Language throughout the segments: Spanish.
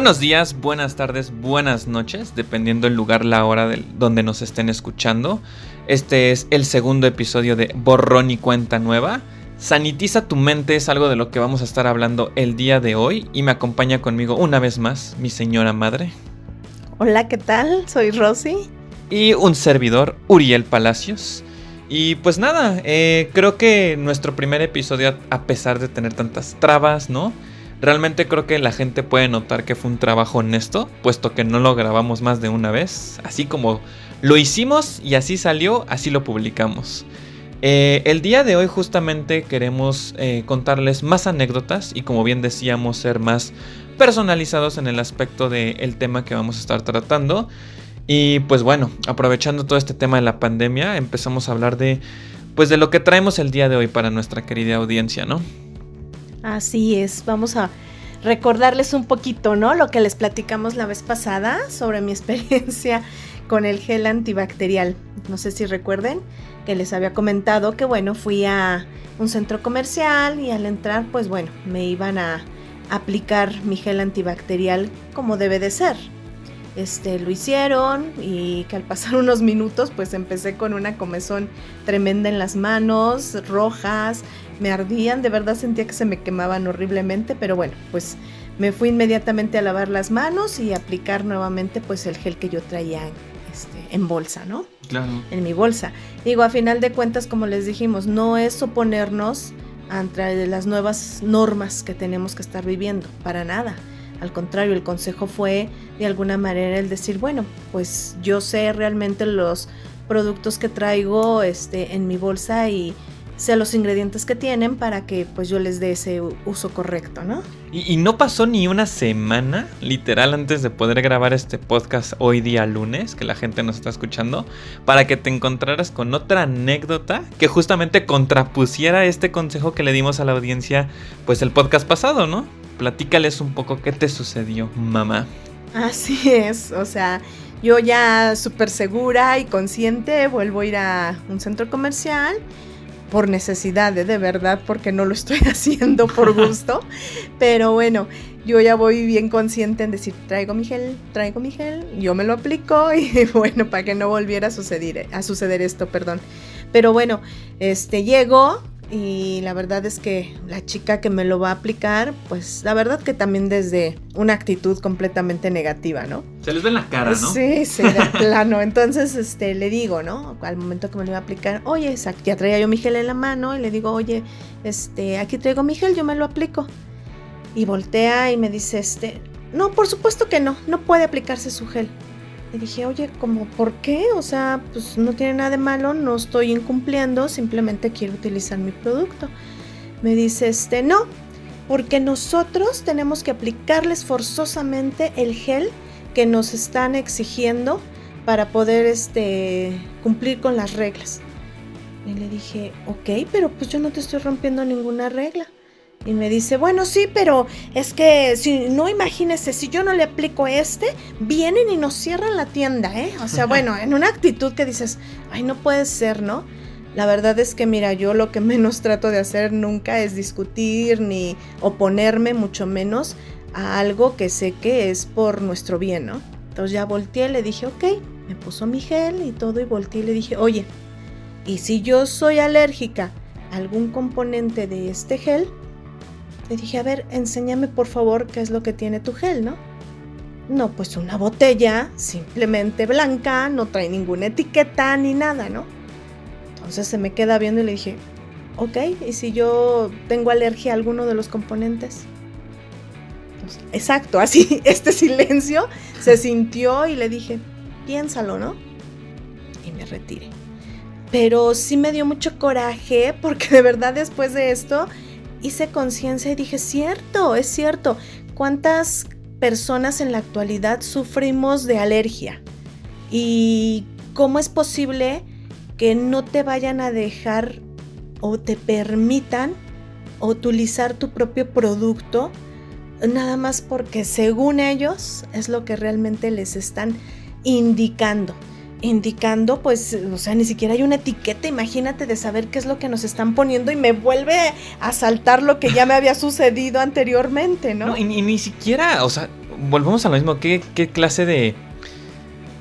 Buenos días, buenas tardes, buenas noches, dependiendo el lugar, la hora del, donde nos estén escuchando. Este es el segundo episodio de Borrón y Cuenta Nueva. Sanitiza tu mente es algo de lo que vamos a estar hablando el día de hoy y me acompaña conmigo una vez más mi señora madre. Hola, ¿qué tal? Soy Rosy. Y un servidor, Uriel Palacios. Y pues nada, eh, creo que nuestro primer episodio, a pesar de tener tantas trabas, ¿no? Realmente creo que la gente puede notar que fue un trabajo honesto, puesto que no lo grabamos más de una vez. Así como lo hicimos y así salió, así lo publicamos. Eh, el día de hoy justamente queremos eh, contarles más anécdotas y como bien decíamos ser más personalizados en el aspecto del tema que vamos a estar tratando. Y pues bueno, aprovechando todo este tema de la pandemia, empezamos a hablar de pues de lo que traemos el día de hoy para nuestra querida audiencia, ¿no? Así es, vamos a recordarles un poquito, ¿no? Lo que les platicamos la vez pasada sobre mi experiencia con el gel antibacterial. No sé si recuerden que les había comentado que, bueno, fui a un centro comercial y al entrar, pues bueno, me iban a aplicar mi gel antibacterial como debe de ser. Este, lo hicieron y que al pasar unos minutos pues empecé con una comezón tremenda en las manos, rojas, me ardían, de verdad sentía que se me quemaban horriblemente, pero bueno, pues me fui inmediatamente a lavar las manos y aplicar nuevamente pues el gel que yo traía este, en bolsa, ¿no? Claro. En mi bolsa. Digo, a final de cuentas, como les dijimos, no es oponernos ante las nuevas normas que tenemos que estar viviendo, para nada. Al contrario, el consejo fue de alguna manera el decir, bueno, pues yo sé realmente los productos que traigo este, en mi bolsa y sé los ingredientes que tienen para que pues yo les dé ese uso correcto, ¿no? Y, no pasó ni una semana, literal, antes de poder grabar este podcast hoy día lunes, que la gente nos está escuchando, para que te encontraras con otra anécdota que justamente contrapusiera este consejo que le dimos a la audiencia, pues el podcast pasado, ¿no? Platícales un poco qué te sucedió, mamá. Así es, o sea, yo ya súper segura y consciente vuelvo a ir a un centro comercial por necesidad, ¿eh? de verdad, porque no lo estoy haciendo por gusto. Pero bueno, yo ya voy bien consciente en decir, traigo mi gel, traigo mi gel, yo me lo aplico y bueno, para que no volviera a suceder, a suceder esto, perdón. Pero bueno, este llego, y la verdad es que la chica que me lo va a aplicar, pues la verdad que también desde una actitud completamente negativa, ¿no? Se les ve en la cara, ¿no? Sí, sí, de plano. Entonces, este, le digo, ¿no? Al momento que me lo iba a aplicar, oye, ya traía yo mi gel en la mano y le digo, oye, este, aquí traigo mi gel, yo me lo aplico. Y voltea y me dice, este, no, por supuesto que no, no puede aplicarse su gel. Y dije, oye, ¿cómo por qué? O sea, pues no tiene nada de malo, no estoy incumpliendo, simplemente quiero utilizar mi producto. Me dice, este, no, porque nosotros tenemos que aplicarles forzosamente el gel que nos están exigiendo para poder este, cumplir con las reglas. Y le dije, ok, pero pues yo no te estoy rompiendo ninguna regla. Y me dice, bueno, sí, pero es que si no imagínese, si yo no le aplico este, vienen y nos cierran la tienda, ¿eh? O sea, bueno, en una actitud que dices, ay, no puede ser, ¿no? La verdad es que, mira, yo lo que menos trato de hacer nunca es discutir ni oponerme, mucho menos a algo que sé que es por nuestro bien, ¿no? Entonces ya volteé, le dije, ok, me puso mi gel y todo, y volteé y le dije, oye, ¿y si yo soy alérgica a algún componente de este gel? Le dije, a ver, enséñame por favor qué es lo que tiene tu gel, ¿no? No, pues una botella simplemente blanca, no trae ninguna etiqueta ni nada, ¿no? Entonces se me queda viendo y le dije, ok, ¿y si yo tengo alergia a alguno de los componentes? Exacto, así, este silencio se sintió y le dije, piénsalo, ¿no? Y me retiré. Pero sí me dio mucho coraje porque de verdad después de esto hice conciencia y dije, cierto, es cierto, ¿cuántas personas en la actualidad sufrimos de alergia? ¿Y cómo es posible que no te vayan a dejar o te permitan utilizar tu propio producto nada más porque según ellos es lo que realmente les están indicando? indicando, pues, o sea, ni siquiera hay una etiqueta, imagínate de saber qué es lo que nos están poniendo y me vuelve a saltar lo que ya me había sucedido anteriormente, ¿no? y, ni siquiera, o sea, volvemos a lo mismo. ¿Qué, clase de,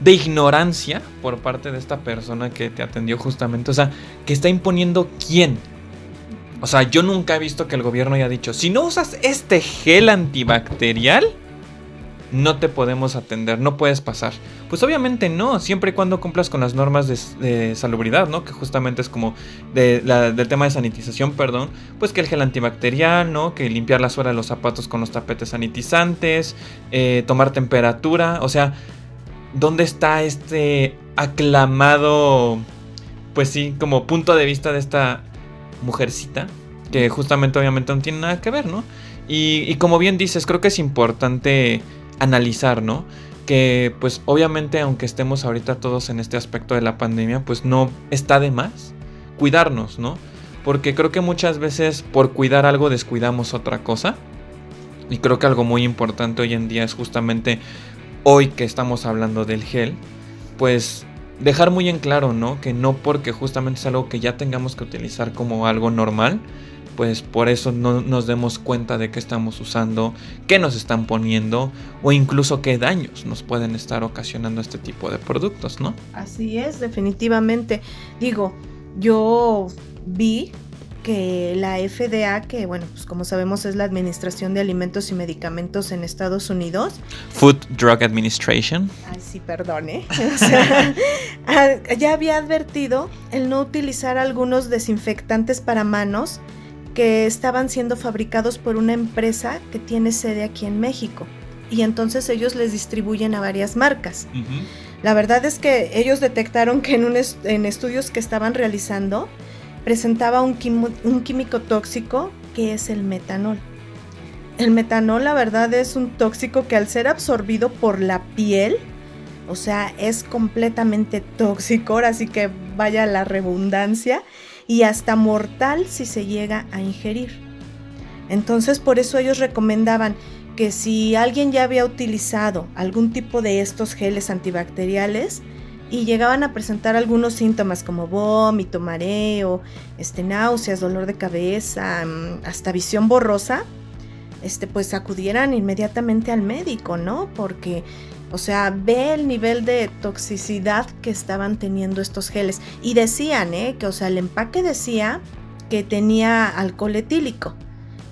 de ignorancia por parte de esta persona que te atendió justamente? O sea, que está imponiendo quién. O sea, yo nunca he visto que el gobierno haya dicho, si no usas este gel antibacterial, no te podemos atender, no puedes pasar. Pues obviamente no, siempre y cuando cumplas con las normas de, salubridad, ¿no? Que justamente es como del tema de sanitización, perdón. Pues que el gel antibacterial, ¿no? Que limpiar la suela de los zapatos con los tapetes sanitizantes, eh, tomar temperatura, o sea, ¿dónde está este aclamado, pues sí, como punto de vista de esta mujercita? Que justamente obviamente no tiene nada que ver, ¿no? Y, como bien dices, creo que es importante analizar, ¿no? Que pues obviamente aunque estemos ahorita todos en este aspecto de la pandemia, pues no está de más cuidarnos, ¿no? Porque creo que muchas veces por cuidar algo descuidamos otra cosa. Y creo que algo muy importante hoy en día es justamente hoy que estamos hablando del gel, pues dejar muy en claro, ¿no? Que no porque justamente es algo que ya tengamos que utilizar como algo normal, pues por eso no nos demos cuenta de qué estamos usando, qué nos están poniendo o incluso qué daños nos pueden estar ocasionando este tipo de productos, ¿no? Así es, definitivamente. Digo, yo vi que la FDA, que bueno, pues como sabemos es la Administración de Alimentos y Medicamentos en Estados Unidos. Food Drug Administration. Ay, sí, perdone. O sea, ah, ya había advertido el no utilizar algunos desinfectantes para manos que estaban siendo fabricados por una empresa que tiene sede aquí en México. Y entonces ellos les distribuyen a varias marcas. La verdad es que ellos detectaron que en, en estudios que estaban realizando presentaba un, un químico tóxico que es el metanol. El metanol, la verdad, es un tóxico que al ser absorbido por la piel, o sea, es completamente tóxico, así que vaya la redundancia, y hasta mortal si se llega a ingerir. Entonces por eso ellos recomendaban que si alguien ya había utilizado algún tipo de estos geles antibacteriales y llegaban a presentar algunos síntomas como vómito, mareo, este, náuseas, dolor de cabeza, mm, hasta visión borrosa, este, pues acudieran inmediatamente al médico, ¿no? Porque o sea, ve el nivel de toxicidad que estaban teniendo estos geles. Y decían, ¿eh? Que, o sea, el empaque decía que tenía alcohol etílico.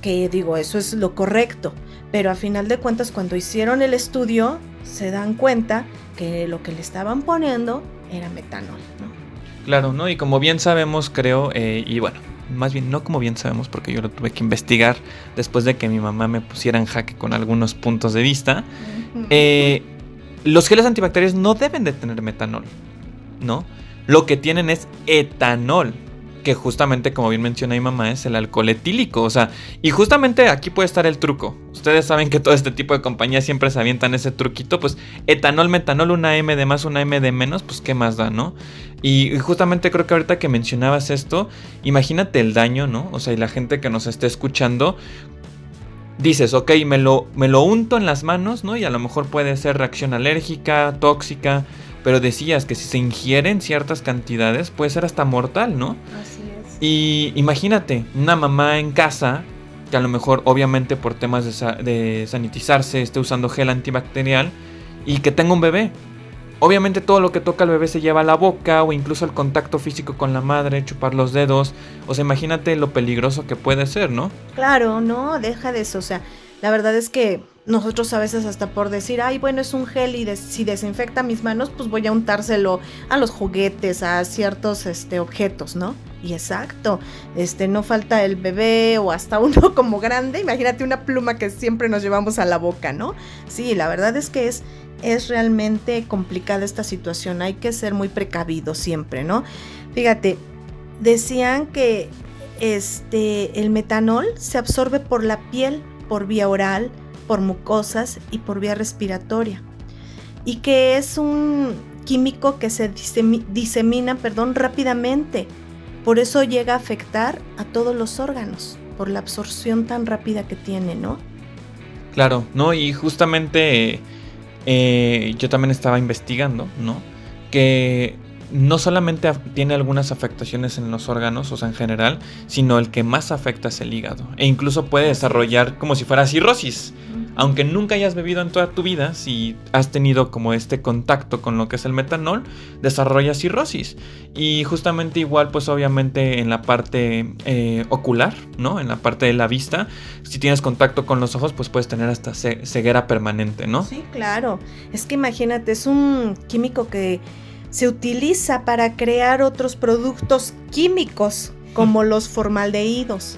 Que digo, eso es lo correcto. Pero a final de cuentas, cuando hicieron el estudio, se dan cuenta que lo que le estaban poniendo era metanol, ¿no? Claro, ¿no? Y como bien sabemos, creo, eh, y bueno, más bien no como bien sabemos, porque yo lo tuve que investigar después de que mi mamá me pusiera en jaque con algunos puntos de vista. eh, los geles antibacteriales no deben de tener metanol, ¿no? Lo que tienen es etanol, que justamente, como bien menciona mi mamá, es el alcohol etílico. O sea, y justamente aquí puede estar el truco. Ustedes saben que todo este tipo de compañías siempre se avientan ese truquito. Pues etanol, metanol, una M de más, una M de menos, pues qué más da, ¿no? Y justamente creo que ahorita que mencionabas esto, imagínate el daño, ¿no? O sea, y la gente que nos esté escuchando, dices, ok, me lo, me lo unto en las manos, ¿no? Y a lo mejor puede ser reacción alérgica, tóxica, pero decías que si se ingieren ciertas cantidades puede ser hasta mortal, ¿no? Así es. Y imagínate, una mamá en casa, que a lo mejor obviamente por temas de, de sanitizarse esté usando gel antibacterial y que tenga un bebé. Obviamente todo lo que toca al bebé se lleva a la boca o incluso el contacto físico con la madre, chupar los dedos. O sea, imagínate lo peligroso que puede ser, ¿no? Claro, no, deja de eso. O sea, la verdad es que nosotros a veces hasta por decir, ay, bueno, es un gel y si desinfecta mis manos, pues voy a untárselo a los juguetes, a ciertos este, objetos, ¿no? Y exacto, este, no falta el bebé o hasta uno como grande, imagínate una pluma que siempre nos llevamos a la boca, ¿no? Sí, la verdad es que es es realmente complicada esta situación, hay que ser muy precavido siempre, ¿no? Fíjate, decían que este el metanol se absorbe por la piel, por vía oral, por mucosas y por vía respiratoria. Y que es un químico que se disemina, perdón, rápidamente. Por eso llega a afectar a todos los órganos, por la absorción tan rápida que tiene, ¿no? Claro, no, y justamente eh, yo también estaba investigando, ¿no? Que no solamente tiene algunas afectaciones en los órganos, o sea, en general, sino el que más afecta es el hígado. E incluso puede desarrollar como si fuera cirrosis. Aunque nunca hayas bebido en toda tu vida, si has tenido como este contacto con lo que es el metanol, desarrolla cirrosis. Y justamente igual, pues obviamente en la parte eh, ocular, ¿no? En la parte de la vista, si tienes contacto con los ojos, pues puedes tener hasta ceguera permanente, ¿no? Sí, claro. Es que imagínate, es un químico que se utiliza para crear otros productos químicos como los formaldehídos.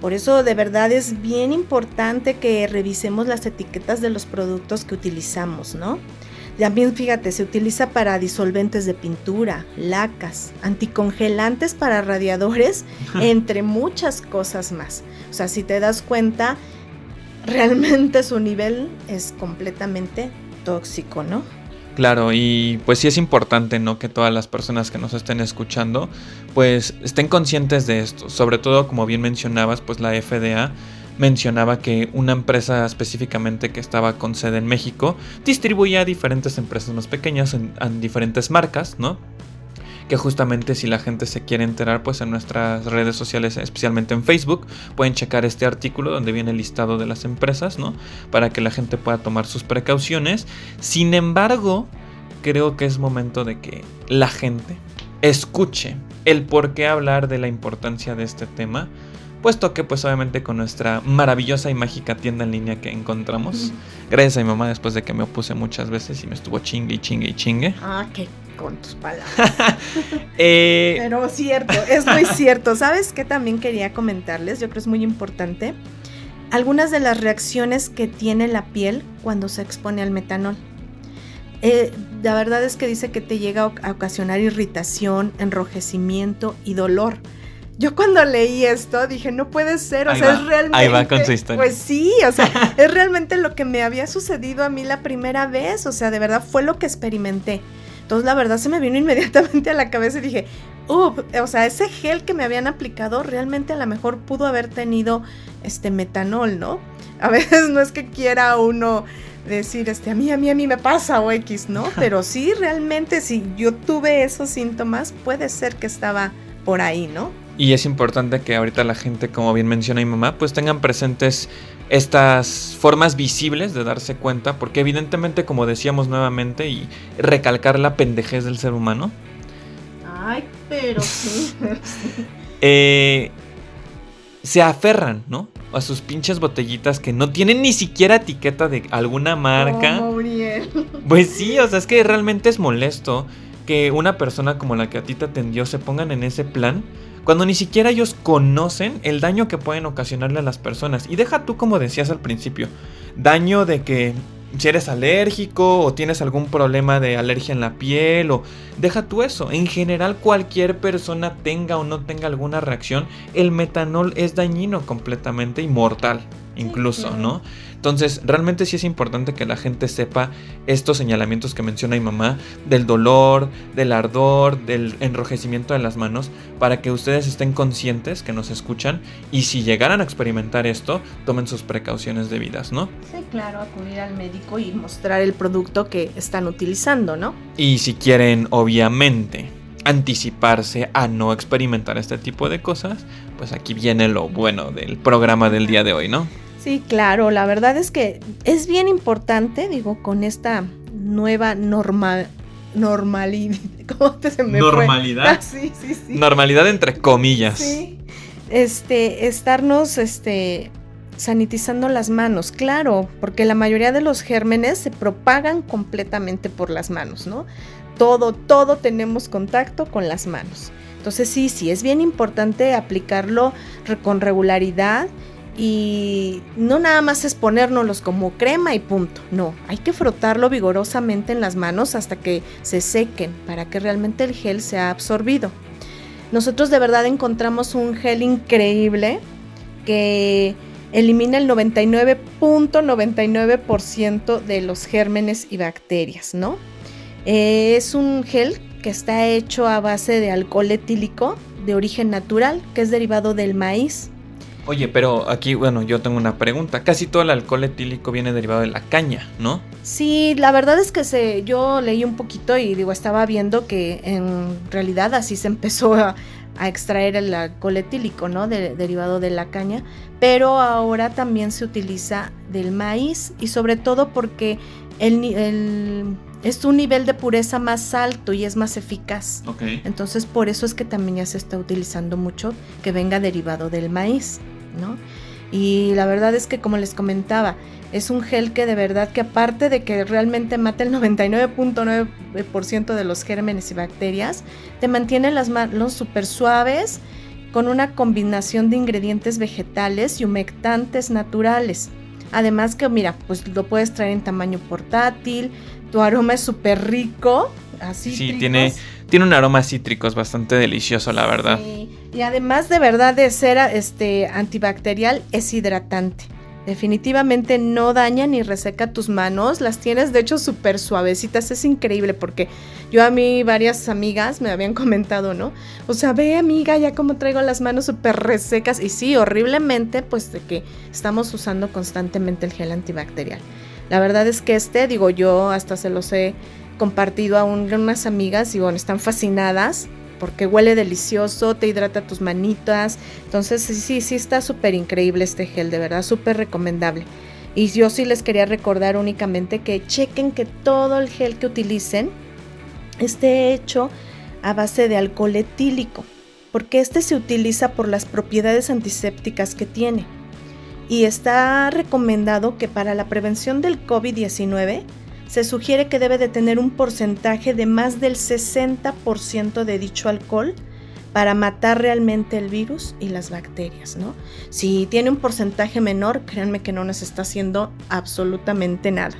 Por eso de verdad es bien importante que revisemos las etiquetas de los productos que utilizamos, ¿no? También fíjate, se utiliza para disolventes de pintura, lacas, anticongelantes para radiadores, entre muchas cosas más. O sea, si te das cuenta, realmente su nivel es completamente tóxico, ¿no? Claro, y pues sí es importante, ¿no? Que todas las personas que nos estén escuchando, pues estén conscientes de esto. Sobre todo, como bien mencionabas, pues la FDA mencionaba que una empresa específicamente que estaba con sede en México distribuía a diferentes empresas más pequeñas en, en diferentes marcas, ¿no? Que justamente si la gente se quiere enterar, pues en nuestras redes sociales, especialmente en Facebook, pueden checar este artículo donde viene el listado de las empresas, ¿no? Para que la gente pueda tomar sus precauciones. Sin embargo, creo que es momento de que la gente escuche el por qué hablar de la importancia de este tema puesto que pues obviamente con nuestra maravillosa y mágica tienda en línea que encontramos, gracias a mi mamá después de que me opuse muchas veces y me estuvo chingue y chingue y chingue. Ah, qué con tus palabras. Eh, Pero cierto, es muy cierto. ¿Sabes qué también quería comentarles? Yo creo que es muy importante. Algunas de las reacciones que tiene la piel cuando se expone al metanol. Eh, la verdad es que dice que te llega a ocasionar irritación, enrojecimiento y dolor. Yo cuando leí esto dije, no puede ser, o sea, es realmente... Ahí va con su historia. Pues sí, o sea, es realmente lo que me había sucedido a mí la primera vez, o sea, de verdad fue lo que experimenté. Entonces la verdad se me vino inmediatamente a la cabeza y dije, o sea, ese gel que me habían aplicado realmente a lo mejor pudo haber tenido este metanol, ¿no? A veces no es que quiera uno decir, este, a mí, a mí, a mí me pasa o X, ¿no? Pero sí, realmente si yo tuve esos síntomas, puede ser que estaba por ahí, ¿no? Y es importante que ahorita la gente, como bien menciona mi mamá, pues tengan presentes estas formas visibles de darse cuenta, porque evidentemente, como decíamos nuevamente, y recalcar la pendejez del ser humano. Ay, pero sí. Eh, se aferran, ¿no? A sus pinches botellitas que no tienen ni siquiera etiqueta de alguna marca. pues sí, o sea, es que realmente es molesto que una persona como la que a ti te atendió se pongan en ese plan cuando ni siquiera ellos conocen el daño que pueden ocasionarle a las personas. Y deja tú como decías al principio, daño de que si eres alérgico o tienes algún problema de alergia en la piel o deja tú eso. En general cualquier persona tenga o no tenga alguna reacción, el metanol es dañino completamente y mortal incluso, ¿no? Entonces, realmente sí es importante que la gente sepa estos señalamientos que menciona mi mamá, del dolor, del ardor, del enrojecimiento de las manos, para que ustedes estén conscientes que nos escuchan y si llegaran a experimentar esto, tomen sus precauciones debidas, ¿no? Sí, claro, acudir al médico y mostrar el producto que están utilizando, ¿no? Y si quieren, obviamente, anticiparse a no experimentar este tipo de cosas, pues aquí viene lo bueno del programa del día de hoy, ¿no? Sí, claro, la verdad es que es bien importante, digo, con esta nueva normal normalidad. ¿Cómo te se me Normalidad. Ah, sí, sí, sí. Normalidad entre comillas. Sí. Este, estarnos este sanitizando las manos, claro, porque la mayoría de los gérmenes se propagan completamente por las manos, ¿no? Todo, todo tenemos contacto con las manos. Entonces sí, sí, es bien importante aplicarlo con regularidad y no nada más es ponérnoslos como crema y punto. No, hay que frotarlo vigorosamente en las manos hasta que se sequen para que realmente el gel sea absorbido. Nosotros de verdad encontramos un gel increíble que elimina el 99.99% de los gérmenes y bacterias, ¿no? Es un gel que está hecho a base de alcohol etílico de origen natural, que es derivado del maíz. Oye, pero aquí, bueno, yo tengo una pregunta. Casi todo el alcohol etílico viene derivado de la caña, ¿no? Sí, la verdad es que se, yo leí un poquito y digo, estaba viendo que en realidad así se empezó a, extraer el alcohol etílico, ¿no? derivado de la caña, pero ahora también se utiliza del maíz y sobre todo porque el, el es un nivel de pureza más alto y es más eficaz. Entonces por eso es que también ya se está utilizando mucho que venga derivado del maíz. ¿No? Y la verdad es que como les comentaba, es un gel que de verdad que aparte de que realmente mata el 99.9% de los gérmenes y bacterias, te mantiene las manos súper suaves con una combinación de ingredientes vegetales y humectantes naturales. Además que mira, pues lo puedes traer en tamaño portátil, tu aroma es súper rico, así. Sí, tiene, tiene un aroma cítrico, es bastante delicioso, la verdad. Y además de verdad de ser este, antibacterial, es hidratante. Definitivamente no daña ni reseca tus manos, las tienes de hecho súper suavecitas, es increíble porque yo a mí varias amigas me habían comentado, ¿no? O sea, ve amiga, ya como traigo las manos súper resecas y sí, horriblemente, pues de que estamos usando constantemente el gel antibacterial. La verdad es que este, digo yo, hasta se los he compartido a unas amigas y bueno, están fascinadas porque huele delicioso, te hidrata tus manitas. Entonces sí, sí está súper increíble este gel, de verdad, súper recomendable. Y yo sí les quería recordar únicamente que chequen que todo el gel que utilicen esté hecho a base de alcohol etílico, porque este se utiliza por las propiedades antisépticas que tiene. Y está recomendado que para la prevención del COVID-19 se sugiere que debe de tener un porcentaje de más del 60% de dicho alcohol para matar realmente el virus y las bacterias, ¿no? Si tiene un porcentaje menor, créanme que no nos está haciendo absolutamente nada,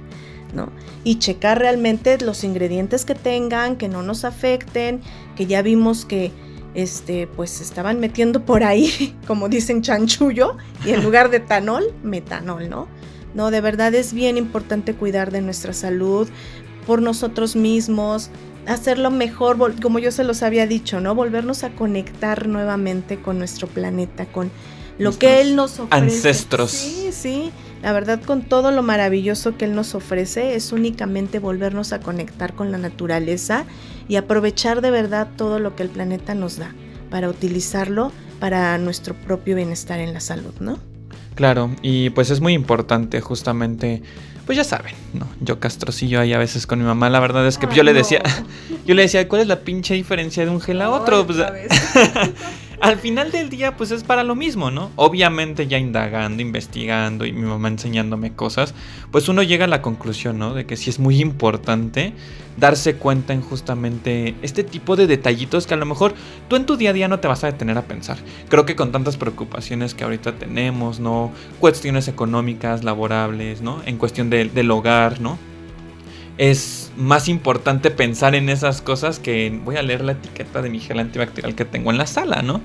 ¿no? Y checar realmente los ingredientes que tengan, que no nos afecten, que ya vimos que este, pues estaban metiendo por ahí, como dicen chanchullo, y en lugar de tanol, metanol, ¿no? ¿No? De verdad es bien importante cuidar de nuestra salud por nosotros mismos, hacerlo mejor, como yo se los había dicho, ¿no? Volvernos a conectar nuevamente con nuestro planeta, con lo que Él nos ofrece. Ancestros. Sí, sí. La verdad, con todo lo maravilloso que Él nos ofrece, es únicamente volvernos a conectar con la naturaleza y aprovechar de verdad todo lo que el planeta nos da para utilizarlo para nuestro propio bienestar en la salud, ¿no? Claro, y pues es muy importante justamente, pues ya saben, ¿no? Yo castrocillo ahí a veces con mi mamá, la verdad es que yo le decía, yo le decía, ¿cuál es la pinche diferencia de un gel a otro? Pues, al final del día, pues es para lo mismo, ¿no? Obviamente ya indagando, investigando y mi mamá enseñándome cosas, pues uno llega a la conclusión, ¿no? De que sí es muy importante darse cuenta en justamente este tipo de detallitos que a lo mejor tú en tu día a día no te vas a detener a pensar. Creo que con tantas preocupaciones que ahorita tenemos, ¿no? Cuestiones económicas, laborables, ¿no? En cuestión del hogar, ¿no? Es más importante pensar en esas cosas que voy a leer la etiqueta de mi gel antibacterial que tengo en la sala, ¿no?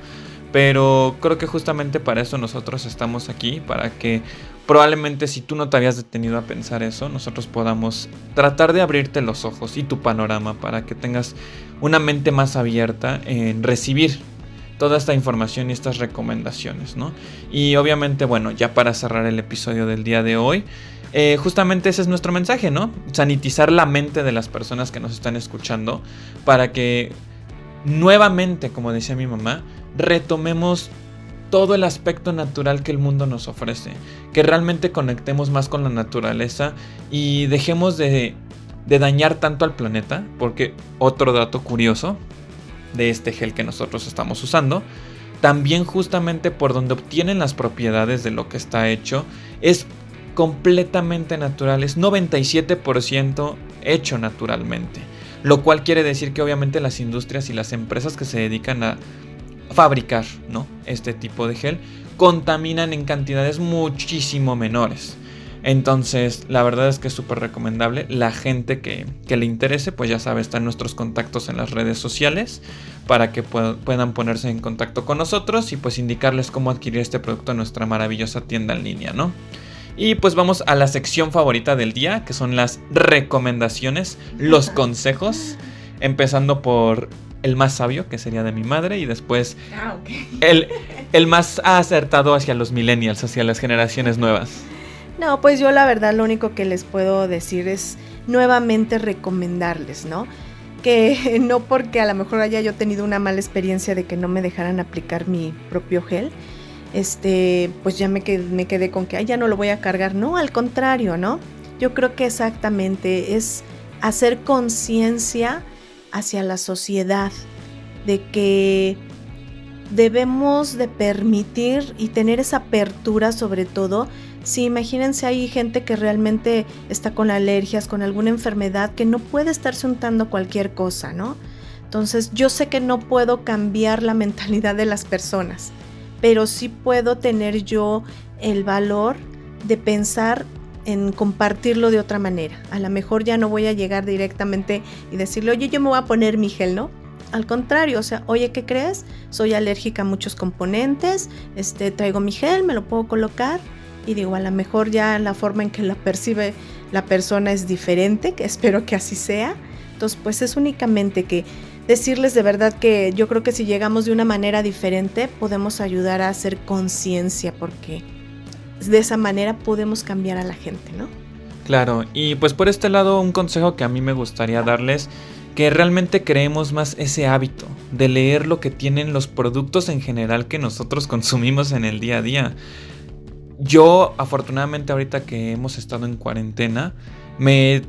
Pero creo que justamente para eso nosotros estamos aquí, para que probablemente si tú no te habías detenido a pensar eso, nosotros podamos tratar de abrirte los ojos y tu panorama para que tengas una mente más abierta en recibir toda esta información y estas recomendaciones, ¿no? Y obviamente, bueno, ya para cerrar el episodio del día de hoy, eh, justamente ese es nuestro mensaje, ¿no? Sanitizar la mente de las personas que nos están escuchando para que nuevamente, como decía mi mamá, retomemos todo el aspecto natural que el mundo nos ofrece, que realmente conectemos más con la naturaleza y dejemos de, de dañar tanto al planeta, porque otro dato curioso de este gel que nosotros estamos usando, también justamente por donde obtienen las propiedades de lo que está hecho, es completamente natural, es 97% hecho naturalmente. Lo cual quiere decir que obviamente las industrias y las empresas que se dedican a fabricar ¿no? este tipo de gel contaminan en cantidades muchísimo menores. Entonces, la verdad es que es súper recomendable. La gente que, le interese, pues ya sabe, están nuestros contactos en las redes sociales para que puedan ponerse en contacto con nosotros y pues indicarles cómo adquirir este producto en nuestra maravillosa tienda en línea, ¿no? Y pues vamos a la sección favorita del día, que son las recomendaciones, los consejos, empezando por el más sabio, que sería de mi madre, y después ah, el, el más acertado hacia los millennials, hacia las generaciones nuevas. No, pues yo la verdad lo único que les puedo decir es nuevamente recomendarles, ¿no? Que no porque a lo mejor haya yo tenido una mala experiencia de que no me dejaran aplicar mi propio gel, este, pues ya me quedé, me quedé con que ya no lo voy a cargar. No, al contrario, ¿no? Yo creo que exactamente es hacer conciencia hacia la sociedad de que debemos de permitir y tener esa apertura sobre todo. Si imagínense hay gente que realmente está con alergias, con alguna enfermedad, que no puede estarse untando cualquier cosa, ¿no? Entonces yo sé que no puedo cambiar la mentalidad de las personas, pero sí puedo tener yo el valor de pensar en compartirlo de otra manera. A lo mejor ya no voy a llegar directamente y decirle, oye, yo me voy a poner mi gel, ¿no? Al contrario, o sea, oye, ¿qué crees? Soy alérgica a muchos componentes, este, traigo mi gel, me lo puedo colocar y digo, a lo mejor ya la forma en que la percibe la persona es diferente, que espero que así sea. Entonces, pues es únicamente que decirles de verdad que yo creo que si llegamos de una manera diferente podemos ayudar a hacer conciencia porque de esa manera podemos cambiar a la gente, ¿no? Claro, y pues por este lado un consejo que a mí me gustaría darles, que realmente creemos más ese hábito de leer lo que tienen los productos en general que nosotros consumimos en el día a día. Yo afortunadamente ahorita que hemos estado en cuarentena, me he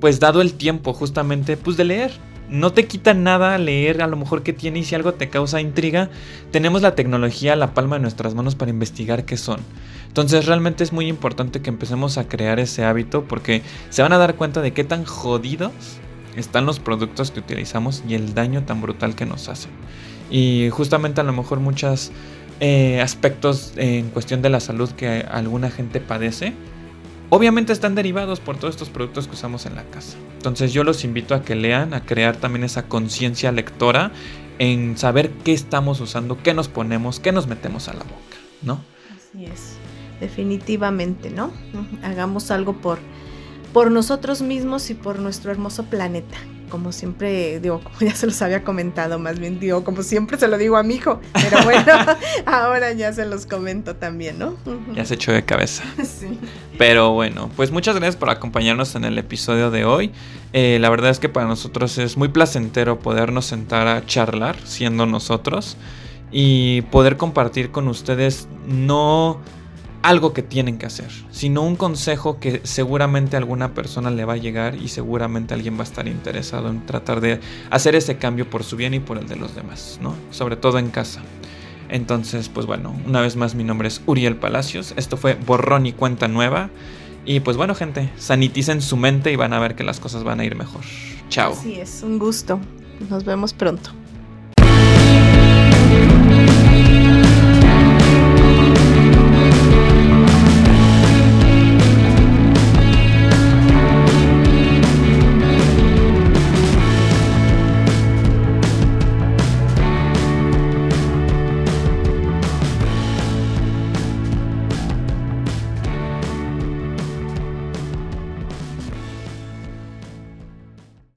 pues dado el tiempo justamente pues de leer, no te quita nada leer a lo mejor que tiene y si algo te causa intriga, tenemos la tecnología a la palma de nuestras manos para investigar qué son. Entonces realmente es muy importante que empecemos a crear ese hábito porque se van a dar cuenta de qué tan jodidos están los productos que utilizamos y el daño tan brutal que nos hacen. Y justamente a lo mejor muchos eh, aspectos en cuestión de la salud que alguna gente padece, obviamente están derivados por todos estos productos que usamos en la casa. Entonces yo los invito a que lean, a crear también esa conciencia lectora en saber qué estamos usando, qué nos ponemos, qué nos metemos a la boca, ¿no? Así es definitivamente, ¿no? Hagamos algo por, por nosotros mismos y por nuestro hermoso planeta. Como siempre, digo, como ya se los había comentado, más bien digo, como siempre se lo digo a mi hijo, pero bueno, ahora ya se los comento también, ¿no? Ya se echó de cabeza. Sí. Pero bueno, pues muchas gracias por acompañarnos en el episodio de hoy. Eh, la verdad es que para nosotros es muy placentero podernos sentar a charlar siendo nosotros y poder compartir con ustedes no algo que tienen que hacer, sino un consejo que seguramente a alguna persona le va a llegar y seguramente alguien va a estar interesado en tratar de hacer ese cambio por su bien y por el de los demás, ¿no? Sobre todo en casa. Entonces, pues bueno, una vez más mi nombre es Uriel Palacios, esto fue Borrón y Cuenta Nueva. Y pues bueno, gente, saniticen su mente y van a ver que las cosas van a ir mejor. Chao. Así es, un gusto. Nos vemos pronto.